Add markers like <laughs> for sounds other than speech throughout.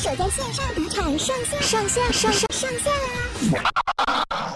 守在线上打铲上线上线上上上线啦！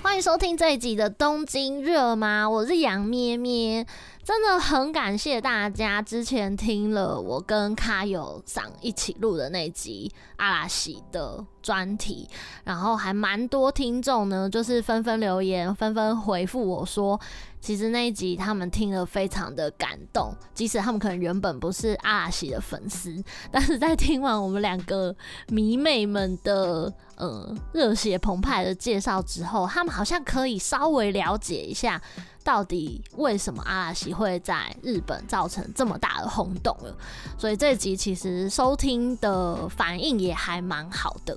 欢迎收听这一集的东京热吗？我是杨咩咩。真的很感谢大家之前听了我跟卡友桑一起录的那集阿拉西的专题，然后还蛮多听众呢，就是纷纷留言，纷纷回复我说，其实那一集他们听了非常的感动，即使他们可能原本不是阿拉西的粉丝，但是在听完我们两个迷妹们的呃热血澎湃的介绍之后，他们好像可以稍微了解一下。到底为什么阿拉西会在日本造成这么大的轰动了？所以这集其实收听的反应也还蛮好的。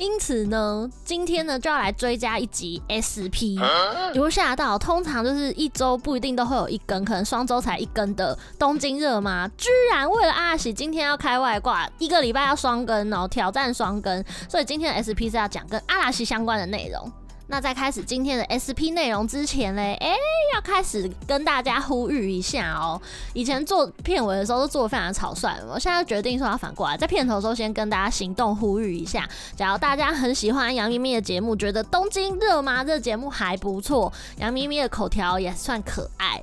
因此呢，今天呢就要来追加一集 SP。有吓到，通常就是一周不一定都会有一更，可能双周才一更的东京热吗？居然为了阿拉西今天要开外挂，一个礼拜要双更哦，挑战双更。所以今天的 SP 是要讲跟阿拉西相关的内容。那在开始今天的 SP 内容之前嘞，哎、要开始跟大家呼吁一下哦、以前做片尾的时候都做的非常草率，我现在决定说要反过来，在片头的时候先跟大家行动呼吁一下。假如大家很喜欢杨咪咪的节目，觉得东京热吗？这节目还不错，杨咪咪的口条也算可爱，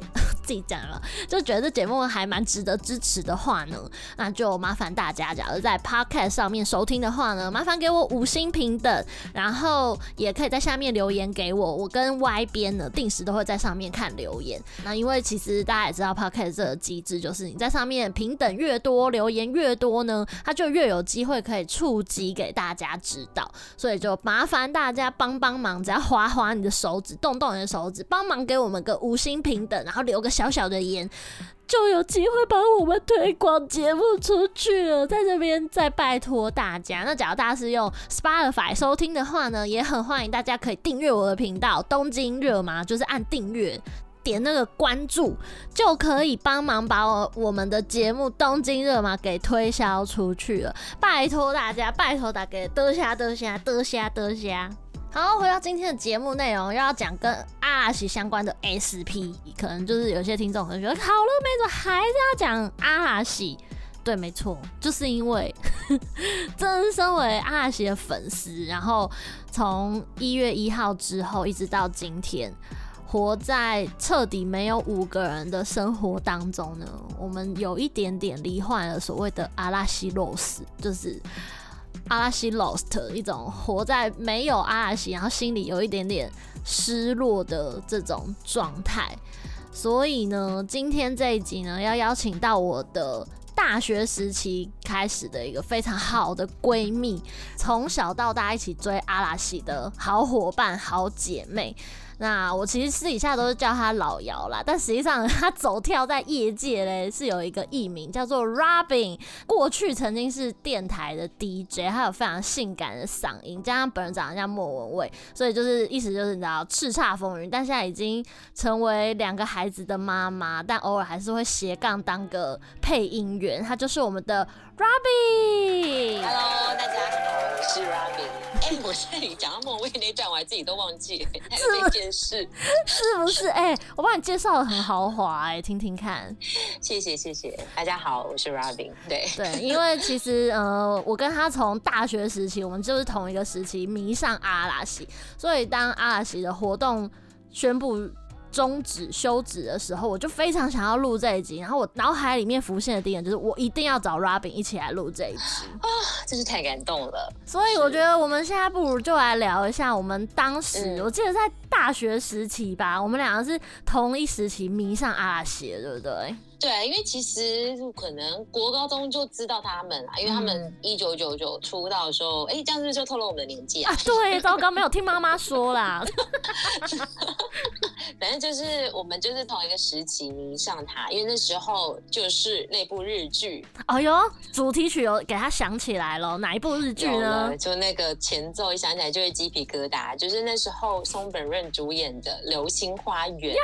自己讲了，就觉得这节目还蛮值得支持的话呢，那就麻烦大家，假如在 Podcast 上面收听的话呢，麻烦给我五星评等，然后也可以在下面。留言给我，我跟 Y 编呢定时都会在上面看留言。那因为其实大家也知道 Podcast 这个机制，就是你在上面评等越多，留言越多呢，它就越有机会可以触及给大家知道。所以就麻烦大家帮帮忙，只要滑滑你的手指，动动你的手指，帮忙给我们个五星评等，然后留个小小的言。就有机会把我们推广节目出去了，在这边再拜托大家。那假如大家是用 Spotify 收听的话呢，也很欢迎大家可以订阅我的频道《东京热吗》，就是按订阅，点那个关注，就可以帮忙把我我们的节目《东京热吗》给推销出去了。拜托大家，拜托大家，多谢多谢多谢多谢。好，回到今天的节目内容，又要讲跟阿拉西相关的 SP，可能就是有些听众可能觉得好了没，怎么还是要讲阿拉西？对，没错，就是因为 <laughs> 真身为阿拉西的粉丝，然后从一月一号之后一直到今天，活在彻底没有五个人的生活当中呢，我们有一点点罹患了所谓的阿拉西 loss，就是。阿拉西 lost 一种活在没有阿拉西，然后心里有一点点失落的这种状态。所以呢，今天这一集呢，要邀请到我的大学时期开始的一个非常好的闺蜜，从小到大一起追阿拉西的好伙伴、好姐妹。那我其实私底下都是叫他老姚啦，但实际上他走跳在业界嘞是有一个艺名叫做 Robin，过去曾经是电台的 DJ，他有非常性感的嗓音，加上本人长得像莫文蔚，所以就是意思就是你知道叱咤风云，但现在已经成为两个孩子的妈妈，但偶尔还是会斜杠当个配音员，他就是我们的 Robin。Hello，大家好，我是 Robin。哎、欸，我在你讲到莫文蔚那段，我还自己都忘记了。是是是不是？哎、欸，我帮你介绍的很豪华，哎，听听看。谢谢谢谢，大家好，我是 Robin。对对，因为其实呃，我跟他从大学时期，我们就是同一个时期迷上阿拉西，所以当阿拉西的活动宣布终止休止的时候，我就非常想要录这一集。然后我脑海里面浮现的第一点就是，我一定要找 Robin 一起来录这一集啊，真是太感动了。所以我觉得我们现在不如就来聊一下我们当时，我记得在大学时期吧，我们两个是同一时期迷上阿拉西的，对不对？对，因为其实可能国高中就知道他们啦，因为他们一九九九出道的时候，哎、嗯，这样是不是就透露我们的年纪啊？啊对，糟糕，没有听妈妈说啦。<laughs> 反正就是我们就是同一个时期迷上他，因为那时候就是那部日剧。哎呦，主题曲有给他想起来了，哪一部日剧呢？就那个前奏一想起来就会鸡皮疙瘩，就是那时候松本润主演的《流星花园》。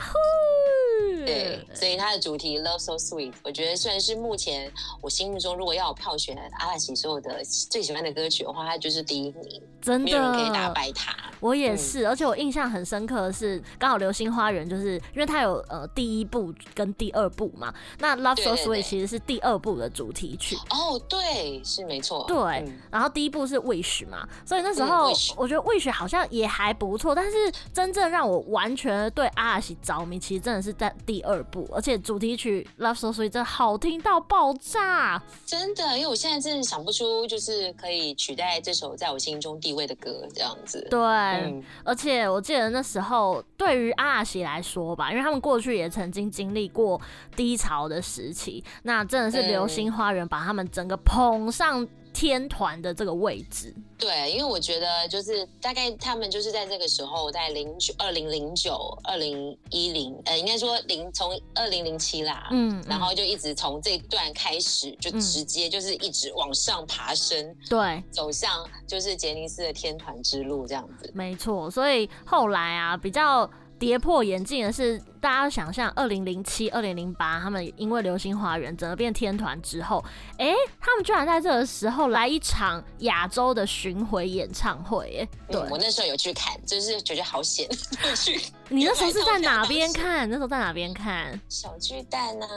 对，所以它的主题 Love So Sweet，我觉得虽然是目前我心目中如果要我票选阿拉西所有的最喜欢的歌曲的话，它就是第一名，真的没有人可以打败它。我也是，嗯、而且我印象很深刻的是，刚好《流星花园》就是因为它有呃第一部跟第二部嘛，那《Love So Sweet》其实是第二部的主题曲。哦，对，是没错。对，嗯、然后第一部是 Wish 嘛，所以那时候我觉得 Wish 好像也还不错，但是真正让我完全对阿拉西着迷，其实真的是在第二部，而且主题曲《Love So Sweet》真的好听到爆炸，真的，因为我现在真的想不出就是可以取代这首在我心中地位的歌这样子。对，嗯、而且我记得那时候对于阿拉西来说吧，因为他们过去也曾经经历过低潮的时期，那真的是《流星花园》把他们整个捧上天团的这个位置，对，因为我觉得就是大概他们就是在这个时候，在零九、二零零九、二零一零，呃，应该说零从二零零七啦，嗯，然后就一直从这段开始，就直接就是一直往上爬升，对、嗯，走向就是杰尼斯的天团之路这样子，没错，所以后来啊，比较。跌破眼镜的是，大家想象二零零七、二零零八，他们因为《流星花园》整个变天团之后，哎、欸，他们居然在这个时候来一场亚洲的巡回演唱会，哎，对、嗯，我那时候有去看，就是觉得好险，去。<laughs> 你那时候是在哪边 <laughs> 看？那时候在哪边看？小巨蛋啊！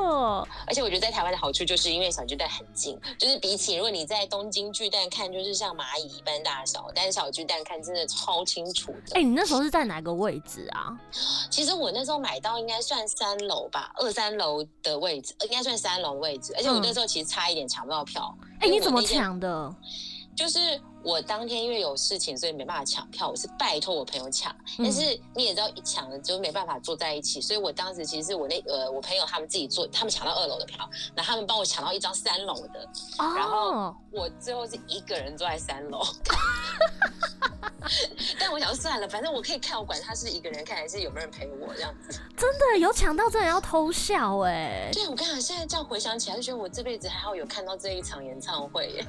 哦，而且我觉得在台湾的好处就是因为小巨蛋很近，就是比起如果你在东京巨蛋看，就是像蚂蚁一般大小，但是小巨蛋看真的超清楚的。哎、欸，你那时候是在哪个位置啊？<gasps> 其实我那时候买到应该算三楼吧，二三楼的位置，应该算三楼位置。而且我那时候其实差一点抢不到票。哎、嗯欸，你怎么抢的？就是我当天因为有事情，所以没办法抢票。我是拜托我朋友抢，但是你也知道，一抢了就没办法坐在一起。所以我当时其实是我那呃，我朋友他们自己坐，他们抢到二楼的票，然后他们帮我抢到一张三楼的，然后我最后是一个人坐在三楼。<laughs> <laughs> 但我想算了，反正我可以看，我管他是一个人看还是有没有人陪我这样子。真的有抢到，真的要偷笑哎！对，我刚好现在这样回想起来，就觉得我这辈子还好有看到这一场演唱会耶。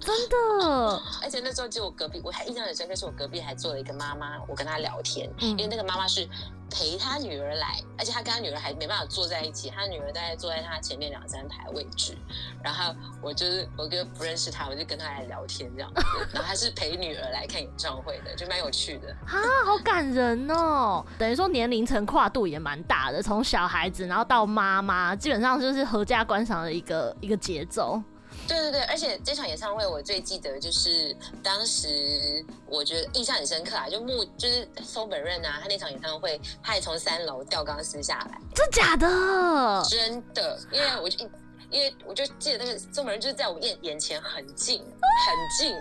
真的，<laughs> 而且那时候就我隔壁，我还印象很深刻，是我隔壁还坐了一个妈妈，我跟她聊天，嗯、因为那个妈妈是。陪他女儿来，而且他跟他女儿还没办法坐在一起，他女儿大概坐在他前面两三排位置，然后我就是我跟不认识他，我就跟他来聊天这样子，然后他是陪女儿来看演唱会的，就蛮有趣的啊，好感人哦，等于说年龄层跨度也蛮大的，从小孩子然后到妈妈，基本上就是合家观赏的一个一个节奏。对对对，而且这场演唱会我最记得就是当时我觉得印象很深刻啊，就木就是松本润啊，他那场演唱会，他也从三楼吊钢丝下来，真假的？真的，因为我就因为我就记得那个松本润就是在我眼眼前很近很近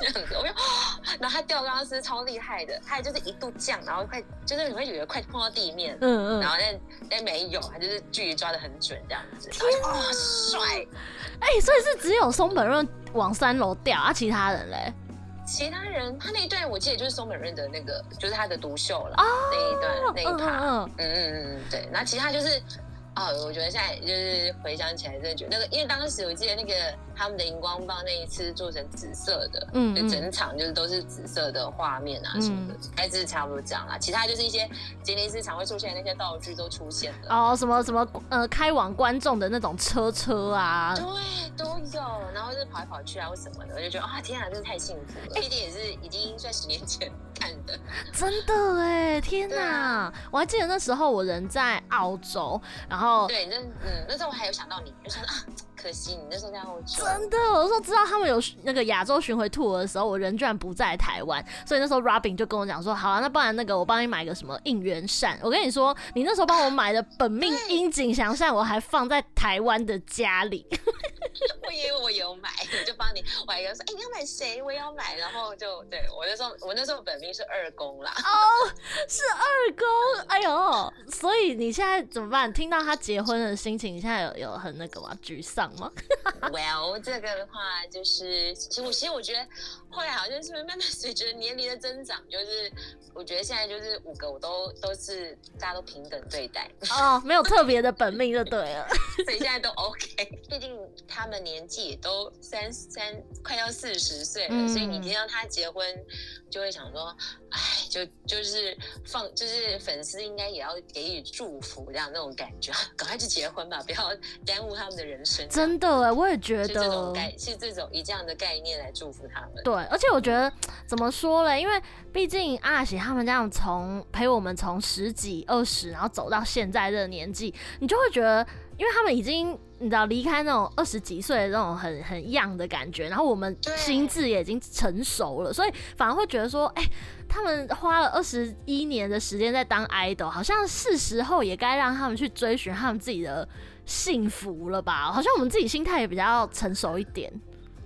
这样子，我就然后他吊钢丝超厉害的，他也就是一度降，然后快就是你会以为快碰到地面，嗯嗯，然后但但没有，他就是距离抓的很准这样子，然后就哦帅。哎、欸，所以是只有松本润往三楼掉啊，其他人嘞？其他人他那一段我记得就是松本润的那个，就是他的独秀了、哦、那一段那一趴，嗯嗯嗯嗯，对，那其他就是。哦，我觉得现在就是回想起来，真的觉得那个，因为当时我记得那个他们的荧光棒那一次做成紫色的，嗯，就整场就是都是紫色的画面啊什么的，还、嗯、是差不多这样啦。其他就是一些杰尼斯常会出现的那些道具都出现了。哦，什么什么呃，开往观众的那种车车啊，对，都有。然后就是跑来跑去啊，或什么的，我就觉得啊，天啊，真的太幸福了。毕竟也是已经算十年前看的，真的哎，天哪！啊、我还记得那时候我人在澳洲，然后。对，那嗯，那时候我还有想到你，就想啊，可惜你那时候在澳洲。真的，我那时候知道他们有那个亚洲巡回 tour 的时候，我人居然不在台湾，所以那时候 Robin 就跟我讲说，好啊，那不然那个我帮你买个什么应援扇。我跟你说，你那时候帮我买的本命樱井翔扇，我还放在台湾的家里。我以为我有买，我就帮你，我还说，哎、欸，你要买谁？我也要买，然后就对我那时候，我那时候本命是二宫啦。哦，是二宫，哎呦，所以你现在怎么办？听到他结婚的心情，你现在有有很那个吗？沮丧吗？Well，这个的话就是，其实我其实我觉得后来好像是慢慢随着年龄的增长，就是我觉得现在就是五个我都都是大家都平等对待。哦，没有特别的本命就对了，<laughs> 所以现在都 OK。<laughs> 毕竟他。们年纪也都三三快要四十岁了，嗯、所以你听到他结婚，就会想说，哎，就就是放，就是粉丝应该也要给予祝福，这样那种感觉，<laughs> 赶快去结婚吧，不要耽误他们的人生。真的哎，我也觉得，是这种概，是这种以这样的概念来祝福他们。对，而且我觉得 <tsk> 怎么说嘞？因为毕竟阿喜他们这样从陪我们从十几、二十，然后走到现在这个年纪，你就会觉得。因为他们已经你知道离开那种二十几岁的那种很很 young 的感觉，然后我们心智也已经成熟了，所以反而会觉得说，哎、欸，他们花了二十一年的时间在当 idol，好像是时候也该让他们去追寻他们自己的幸福了吧？好像我们自己心态也比较成熟一点。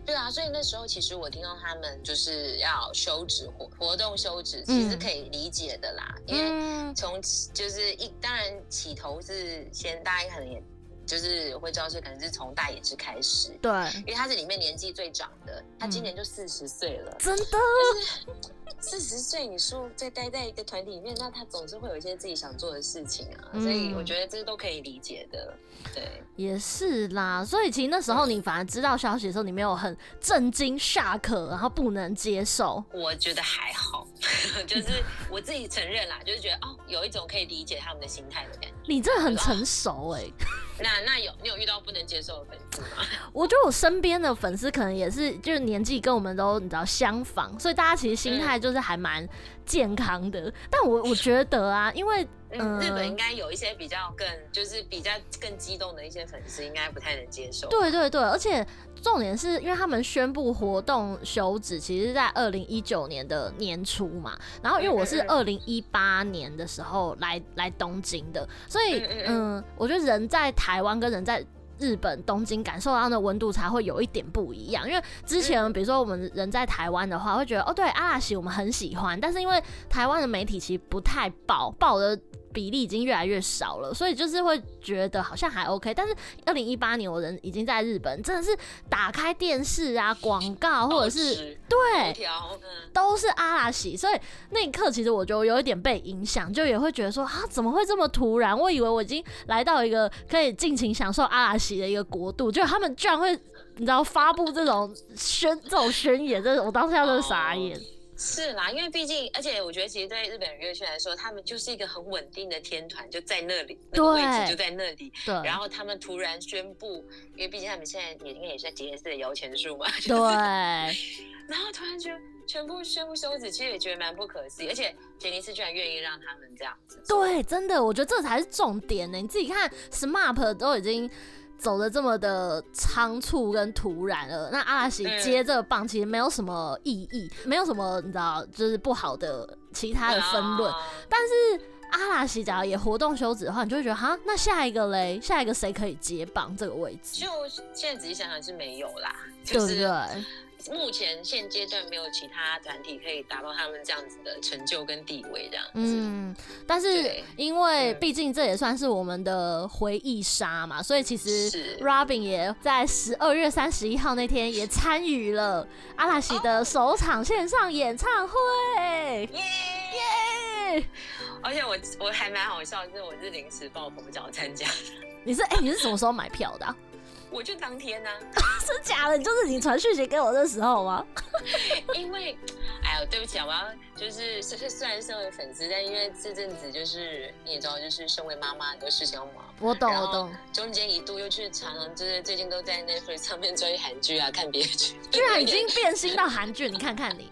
对啊，所以那时候其实我听到他们就是要休止活活动休止，其实可以理解的啦，嗯、因为从就是一当然起头是先大家可能也。就是会知道，是可能是从大野智开始，对，因为他是里面年纪最长的，他今年就四十岁了，真的。四十岁，你说再待在一个团体里面，那他总是会有一些自己想做的事情啊，嗯、所以我觉得这都可以理解的。对，也是啦。所以其实那时候你反而知道消息的时候，你没有很震惊、shock，然后不能接受。我觉得还好，<laughs> 就是我自己承认啦，就是觉得哦，有一种可以理解他们的心态的感觉。你这很成熟哎、欸。<laughs> 那那有你有遇到不能接受的粉丝吗？<laughs> 我觉得我身边的粉丝可能也是，就是年纪跟我们都你知道相仿，所以大家其实心态就是还蛮健康的。嗯、但我我觉得啊，<laughs> 因为、嗯、日本应该有一些比较更就是比较更激动的一些粉丝，应该不太能接受。对对对，而且重点是因为他们宣布活动休止，其实是在二零一九年的年初嘛。然后因为我是二零一八年的时候来来东京的，所以嗯，嗯，我觉得人在台湾跟人在日本东京感受到的温度才会有一点不一样，因为之前比如说我们人在台湾的话，会觉得哦，对阿拉西我们很喜欢，但是因为台湾的媒体其实不太报，报的比例已经越来越少了，所以就是会觉得好像还 OK。但是二零一八年我人已经在日本，真的是打开电视啊，广告或者是对，都是阿拉西，所以那一刻其实我就有一点被影响，就也会觉得说啊，怎么会这么突然？我以为我已经来到一个可以尽情享受阿拉西的一个国度，就他们居然会你知道发布这种宣这种宣言，这我当时要都是傻眼。是啦，因为毕竟，而且我觉得，其实对日本人乐圈来说，他们就是一个很稳定的天团，就在那里，那个位置就在那里。对。然后他们突然宣布，因为毕竟他们现在也应该也是在杰尼斯的摇钱树嘛。对。然后突然就全部宣布休止，其实也觉得蛮不可思议。而且杰尼斯居然愿意让他们这样子。对，真的，我觉得这才是重点呢。你自己看，SMAP 都已经。走的这么的仓促跟突然了，那阿拉西接这个棒其实没有什么意义，嗯、没有什么你知道，就是不好的其他的分论。啊、但是阿拉西假如也活动休止的话，你就会觉得哈，那下一个嘞，下一个谁可以接棒这个位置？就现在仔细想想是没有啦，就是、对不对？目前现阶段没有其他团体可以达到他们这样子的成就跟地位，这样子。嗯，但是因为毕竟这也算是我们的回忆杀嘛，所以其实 Robin 也在十二月三十一号那天也参与了阿拉西的首场线上演唱会，耶耶！而且我我还蛮好笑，就是我是临时抱佛脚参加的。<laughs> 你是哎、欸，你是什么时候买票的、啊？我就当天呢、啊，<laughs> 是假的？就是你传讯息给我的时候吗？<laughs> 因为，哎呦，对不起啊，我要就是 <laughs> 虽虽然身为粉丝，但因为这阵子就是你也知道，就是身为妈妈很多事情要忙。我懂，我懂。中间一度又去常常就是最近都在 Netflix 上面追韩剧啊，看别的剧，居然已经变心到韩剧，你看看你。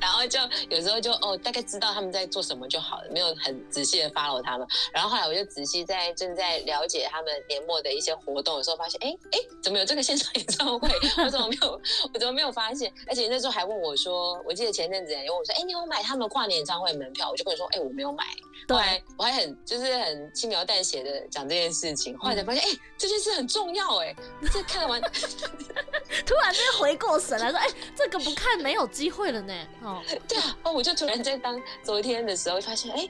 然后就有时候就哦，大概知道他们在做什么就好了，没有很仔细的 follow 他们。然后后来我就仔细在正在了解他们年末的一些活动的时候，发现哎哎，怎么有这个线上演唱会？我怎么没有？我怎么没有发现？而且那时候还问我说，我记得前阵子有问我说，哎，你有买他们跨年演唱会门票？我就跟你说，哎，我没有买。后来，我还很就是很轻描淡写的讲这件事情，后来才发现，哎、嗯，这件事很重要，哎，这看完，<laughs> 突然间回过神来说，哎，这个不看没有机会了呢。哦，<laughs> 对啊，哦，我就突然在当昨天的时候发现，哎，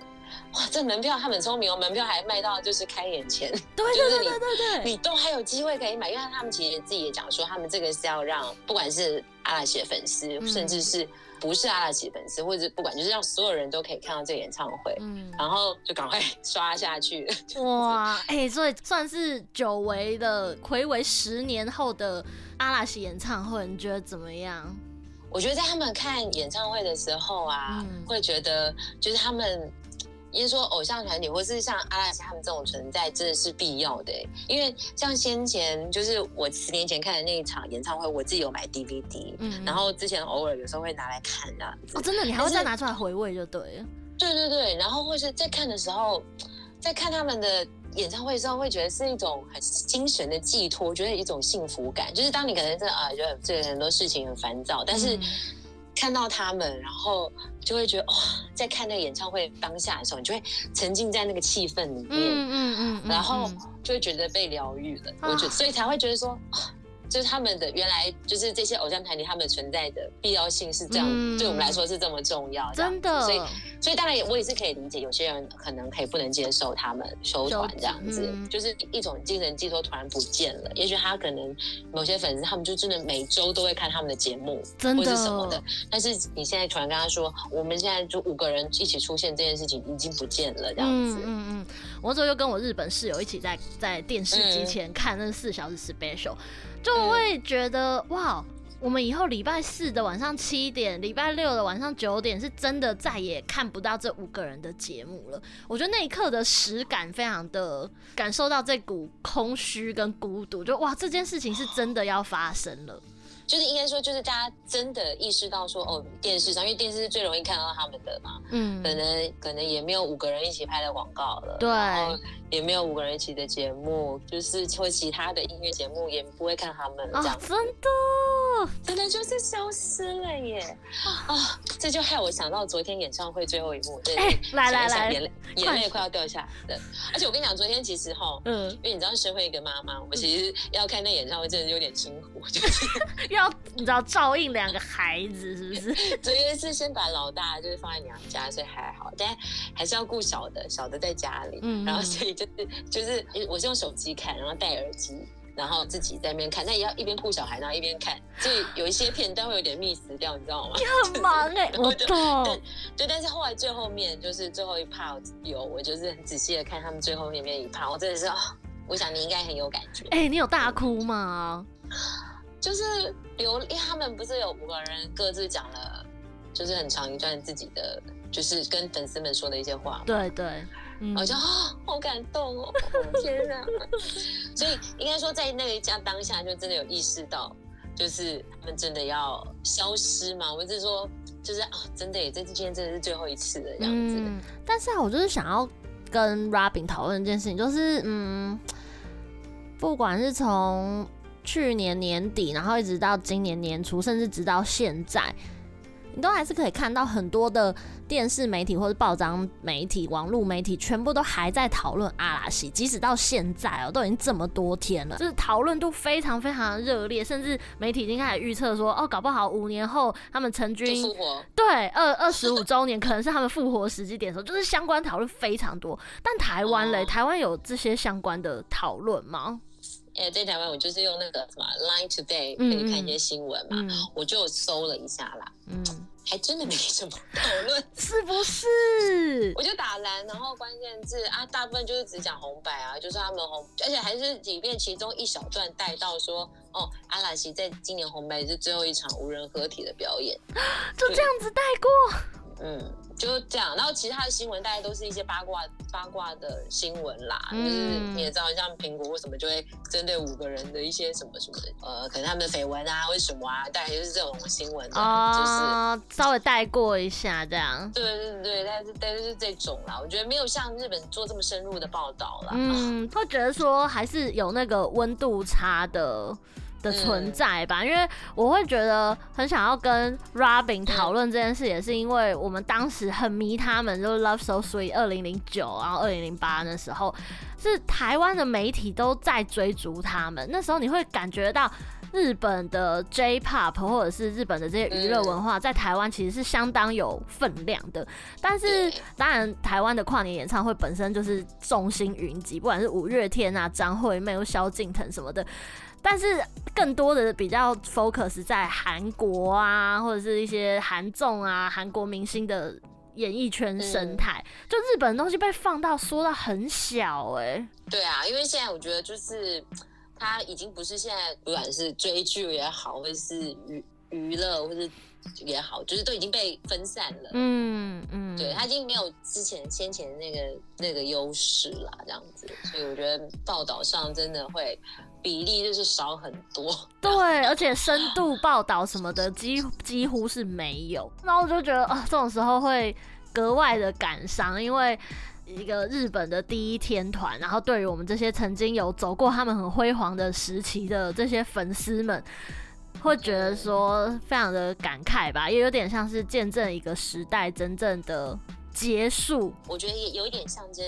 哇，这门票他们很聪明哦，门票还卖到就是开眼前，对对对对对对，你都还有机会可以买，因为他们其实自己也讲说，他们这个是要让不管是阿拉西的粉丝，嗯、甚至是。不是阿拉奇粉丝，或者不管，就是让所有人都可以看到这个演唱会，嗯，然后就赶快刷下去。<laughs> 哇，哎、欸，所以算是久违的，暌违十年后的阿拉奇演唱会，你觉得怎么样？我觉得在他们看演唱会的时候啊，嗯、会觉得就是他们。因为说偶像团体或是像阿拉斯他们这种存在真的是必要的，因为像先前就是我十年前看的那一场演唱会，我自己有买 DVD，嗯，然后之前偶尔有时候会拿来看啊。哦，真的，你还会再拿出来回味就对了。对对对，然后或是在看的时候，在看他们的演唱会的时候，会觉得是一种很精神的寄托，觉得一种幸福感。就是当你可能真的啊，觉得这个很多事情很烦躁，但是。嗯看到他们，然后就会觉得哇，在看那个演唱会当下的时候，你就会沉浸在那个气氛里面，嗯嗯嗯，然后就会觉得被疗愈了。我觉得，所以才会觉得说。就是他们的原来就是这些偶像团体，他们存在的必要性是这样，嗯、对我们来说是这么重要，真的。所以，所以当然我也是可以理解，有些人可能可以不能接受他们收团这样子，嗯、就是一种精神寄托突然不见了。也许他可能某些粉丝，他们就真的每周都会看他们的节目，真的或是什么的。但是你现在突然跟他说，我们现在就五个人一起出现这件事情已经不见了，这样子。嗯嗯嗯。我那时候又跟我日本室友一起在在电视机前看那四小时 special。就会觉得哇，我们以后礼拜四的晚上七点，礼拜六的晚上九点，是真的再也看不到这五个人的节目了。我觉得那一刻的实感非常的感受到这股空虚跟孤独，就哇，这件事情是真的要发生了。就是应该说，就是大家真的意识到说，哦，电视上，因为电视是最容易看到他们的嘛，嗯，可能可能也没有五个人一起拍的广告了，对，然后也没有五个人一起的节目，就是或其他的音乐节目也不会看他们这样真的，真的就是消失了耶，啊，哦，这就害我想到昨天演唱会最后一幕，对，欸，来来来，眼泪眼泪快要掉下来了，而且我跟你讲，昨天其实哈，嗯，因为你知道，身为一个妈妈，我们其实要看那演唱会真的有点辛苦，就是。<laughs> 要你知道照应两个孩子是不是？<laughs> 昨天是先把老大就是放在娘家，所以还好，但还是要顾小的，小的在家里。嗯，然后所以就是就是我是用手机看，然后戴耳机，然后自己在那边看，但也要一边顾小孩，然后一边看，所以有一些片段会有点 miss 掉，你知道吗？你很忙哎、欸，<laughs> 我懂。对，但是后来最后面就是最后一 part 有，我就是很仔细的看他们最后面面一 part，我真的是，我想你应该很有感觉。哎、欸，你有大哭吗？<gasps> 就是留，因为他们不是有五个人各自讲了，就是很长一段自己的，就是跟粉丝们说的一些话。对对，嗯、我就啊、哦，好感动哦，天哪！<laughs> 所以应该说，在那一家当下，就真的有意识到，就是他们真的要消失嘛？我是说，就是啊，真的这次今天真的是最后一次的这样子。嗯、但是啊，我就是想要跟 Robin 讨论一件事情，就是嗯，不管是从去年年底，然后一直到今年年初，甚至直到现在，你都还是可以看到很多的电视媒体或者报章媒体、网络媒体，全部都还在讨论阿拉西。即使到现在哦，都已经这么多天了，就是讨论度非常非常的热烈，甚至媒体已经开始预测说，哦，搞不好五年后他们成军复活，对，二二十五周年可能是他们复活时机点的时候，就是相关讨论非常多。但台湾嘞，台湾有这些相关的讨论吗？哎，在台湾我就是用那个什么 Line Today 可以看一些新闻嘛，嗯、我就搜了一下啦，嗯，还真的没什么讨论，<laughs> 是不是？我就打蓝，然后关键字啊，大部分就是只讲红白啊，就是他们红，而且还是里面其中一小段带到说，哦，阿拉西在今年红白是最后一场无人合体的表演，就这样子带过，嗯。就这样，然后其他的新闻大概都是一些八卦八卦的新闻啦，嗯、就是你也知道，像苹果为什么就会针对五个人的一些什么什么，呃，可能他们的绯闻啊，为什么啊，大概就是这种新闻，哦、就是稍微带过一下这样。对对对，但是但是这种啦，我觉得没有像日本做这么深入的报道啦。嗯，会觉得说还是有那个温度差的。的存在吧，因为我会觉得很想要跟 Robin 讨论这件事，也是因为我们当时很迷他们，就是 Love So Sweet 二零零九，然后二零零八那时候，是台湾的媒体都在追逐他们。那时候你会感觉到日本的 J-Pop 或者是日本的这些娱乐文化，在台湾其实是相当有分量的。但是当然，台湾的跨年演唱会本身就是众星云集，不管是五月天啊、张惠妹、萧敬腾什么的。但是更多的比较 focus 在韩国啊，或者是一些韩众啊，韩国明星的演艺圈生态，就日本的东西被放到缩到很小哎、对啊，因为现在我觉得就是它已经不是现在，不管是追剧也好，或者是娱娱乐，或是也好，就是都已经被分散了。嗯嗯，对，他已经没有之前先前那个那个优势了，这样子。所以我觉得报道上真的会比例就是少很多。对，而且深度报道什么的几几乎是没有。然后我就觉得啊、呃，这种时候会格外的感伤，因为。一个日本的第一天团，然后对于我们这些曾经有走过他们很辉煌的时期的这些粉丝们，会觉得说非常的感慨吧，也有点像是见证一个时代真正的结束。我觉得也有一点象征，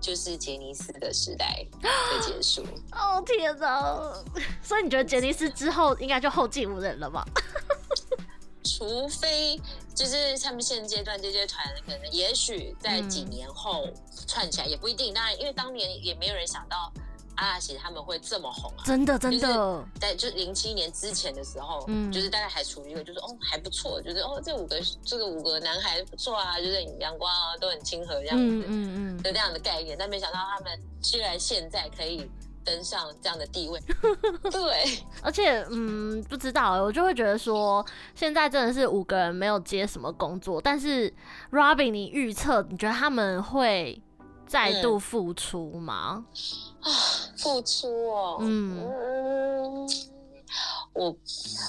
就是杰尼斯的时代的结束。<gasps> 哦天哪！<laughs> 所以你觉得杰尼斯之后应该就后继无人了吗？<laughs> 除非就是他们现阶段这些团，可能也许在几年后串起来也不一定。当然，因为当年也没有人想到阿拉西他们会这么红啊！真的，真的，在就零七年之前的时候，嗯，就是大概还处于一个就是哦还不错，就是哦这五个这个五个男孩不错啊，就是很阳光啊，都很亲和这样子，嗯嗯嗯，就这样的概念。但没想到他们居然现在可以。登上这样的地位，<laughs> 对，而且嗯，不知道，我就会觉得说，现在真的是五个人没有接什么工作，但是 Robin，你预测你觉得他们会再度付出吗？啊、嗯，复出哦，嗯，嗯我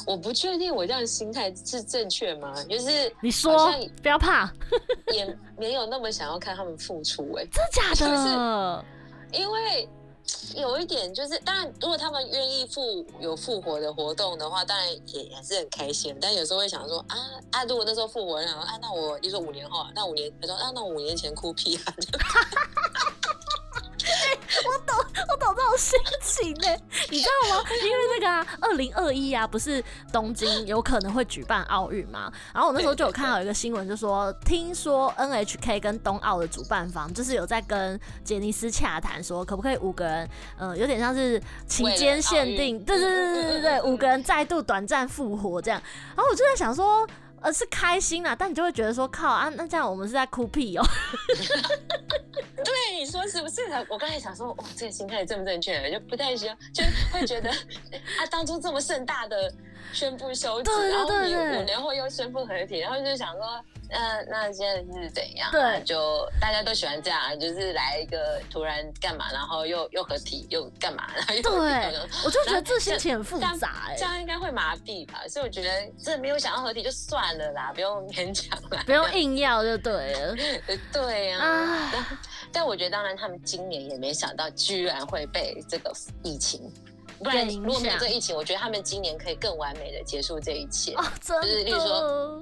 我不确定我这样心态是正确吗？就是你说不要怕，<laughs> 也没有那么想要看他们付出、欸，哎，真的假的？就是因为。有一点就是，当然，如果他们愿意复有复活的活动的话，当然也也是很开心。但有时候会想说，啊啊，如果那时候复活，然后啊，那我你说五年后，那五年，他说啊，那五年前哭屁啊。我懂，我懂这种心情呢，你知道吗？因为那个啊，二零二一啊，不是东京有可能会举办奥运吗？然后我那时候就有看到一个新闻，就说听说 NHK 跟冬奥的主办方就是有在跟杰尼斯洽谈，说可不可以五个人，嗯、呃，有点像是期间限定，对对对对对对，五个人再度短暂复活这样。然后我就在想说。是开心啦，但你就会觉得说靠啊，那这样我们是在哭屁哦、<laughs> 对，你说是不是？我刚才想说，哇，这个心态正不正确？就不太行，就会觉得 <laughs> 啊，当初这么盛大的宣布休止，然后你五年后又宣布合体，然后就想说。那那现在是怎样？对，就大家都喜欢这样，就是来一个突然干嘛，然后又又合体，又干嘛，然后。对，我就觉得这心情很复杂哎，这样应该会麻痹吧？所以我觉得这没有想要合体就算了啦，不用 <laughs> 勉强啦，不用硬要就对了。<laughs> 对呀、但我觉得当然他们今年也没想到居然会被这个疫情，不然如果没有这个疫情，我觉得他们今年可以更完美的结束这一切，哦、真的。就是例如说，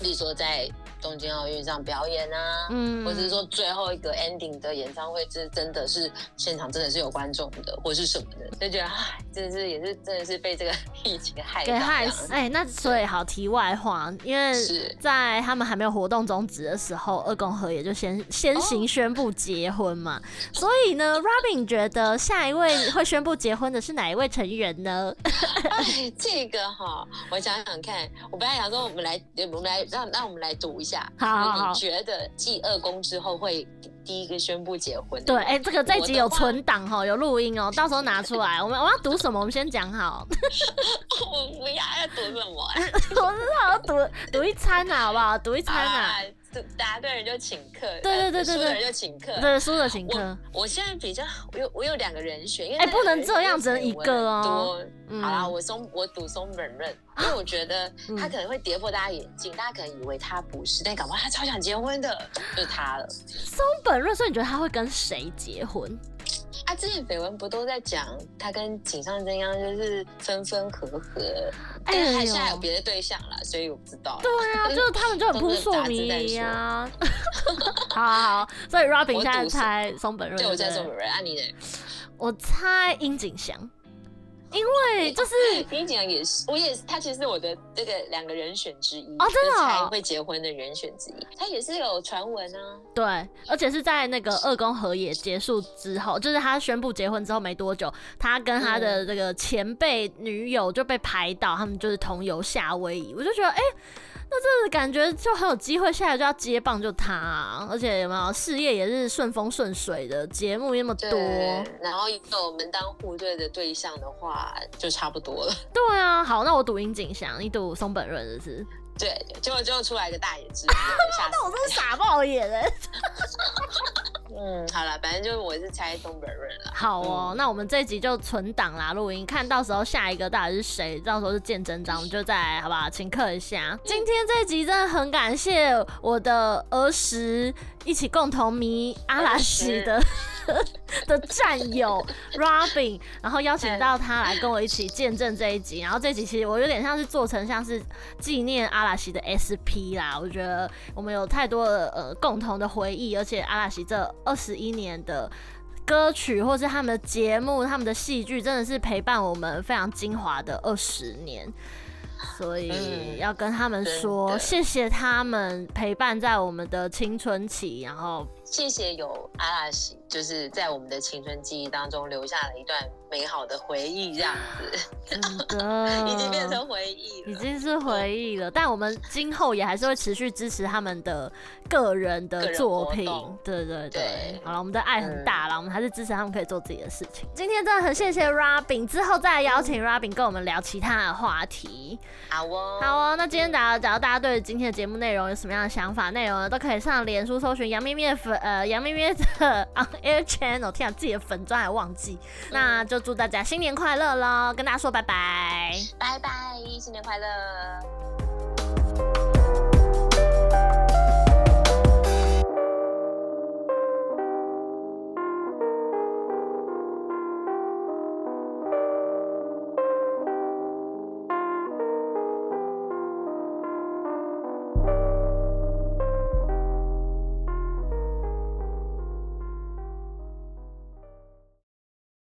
例如说在。东京奥运上表演啊，嗯，或者是说最后一个 ending 的演唱会，是真的是现场真的是有观众的，或是什么的，就觉得唉，真的是也是真的是被这个 <laughs> 疫情害给害死。哎、欸，那所以好题外话，因为在他们还没有活动终止的时候，二宫和也就先先行宣布结婚嘛。哦、所以呢，Robin 觉得下一位会宣布结婚的是哪一位成员呢？<laughs> 哎，这个哈，我想想看，我本来想说我们来，我们来让让我们来读一下。好，好，好，你觉得继二宫之后会第一个宣布结婚？对，哎、欸，这个这一集有存档哈，有录音哦，到时候拿出来。我们我要读什么？我们先讲好。<laughs> 我不要要读什么？<laughs> 我知道要赌赌一餐呐，好不好？读一餐呐、啊。答对人就请客，对对对对对，输的人就请客，对输的请客。我我现在比较，我有我有两个人选，因为哎、欸、不能这样，只能一个哦。嗯、好啦，我松我赌松本润，因为我觉得他可能会跌破大家眼镜，嗯、大家可能以为他不是，但搞不好他超想结婚的，就是他了。松本润，所以你觉得他会跟谁结婚？啊，之前绯闻不都在讲他跟井上真央就是分分合合，但是他现在有别的对象了，所以我不知道。对啊，<laughs> 就是他们就很扑朔迷离啊。<laughs> <laughs> 好好好，所以 Robin 现在猜松本润，对，我猜松本润，啊你呢？我猜樱井翔。因为就是 <laughs> 你讲也是，我也是，他其实是我的这个两个人选之一哦，真的、哦、才会结婚的人选之一。他也是有传闻啊，对，而且是在那个二宫和也结束之后，就是他宣布结婚之后没多久，他跟他的这个前辈女友就被拍到，他们就是同游夏威夷，我就觉得哎。欸那这个感觉就很有机会，下来就要接棒就他，啊，而且有没有事业也是顺风顺水的，节目那么多，然后有我们当户对的对象的话，就差不多了。对啊，好，那我赌樱井翔，你赌松本润是不是？对，结果就出来一个大野智。<laughs> 那我真是傻爆眼哎。<laughs> 嗯，好了，反正就是我是猜东北润了。好哦，嗯、那我们这一集就存档啦，录音，看到时候下一个到底是谁，到时候是见真章，我们就再来好不好？请客一下。嗯、今天这一集真的很感谢我的儿时一起共同迷阿拉西的。<laughs> 的战友 <laughs> Robin，然后邀请到他来跟我一起见证这一集，然后这一集其实我有点像是做成像是纪念阿拉西的 SP 啦，我觉得我们有太多的呃共同的回忆，而且阿拉西这二十一年的歌曲或是他们的节目、他们的戏剧，真的是陪伴我们非常精华的二十年。所以要跟他们说，嗯、谢谢他们陪伴在我们的青春期，然后谢谢有阿拉西，就是在我们的青春记忆当中留下了一段美好的回忆，这样子，真的 <laughs> 已经变成回忆了，已经是回忆了。但我们今后也还是会持续支持他们的个人的作品，对对对。对好了，我们的爱很大了，嗯、我们还是支持他们可以做自己的事情。今天真的很谢谢 Robin，之后再来邀请 Robin 跟我们聊其他的话题。好哦，好哦。那今天假如假如大家对今天的节目内容有什么样的想法、内容呢，都可以上脸书搜寻杨咩咩粉呃杨咩咩的 <laughs> On Air Channel，天啊，自己的粉钻还忘记，嗯、那就。祝大家新年快乐喽！跟大家说拜拜，拜拜，新年快乐。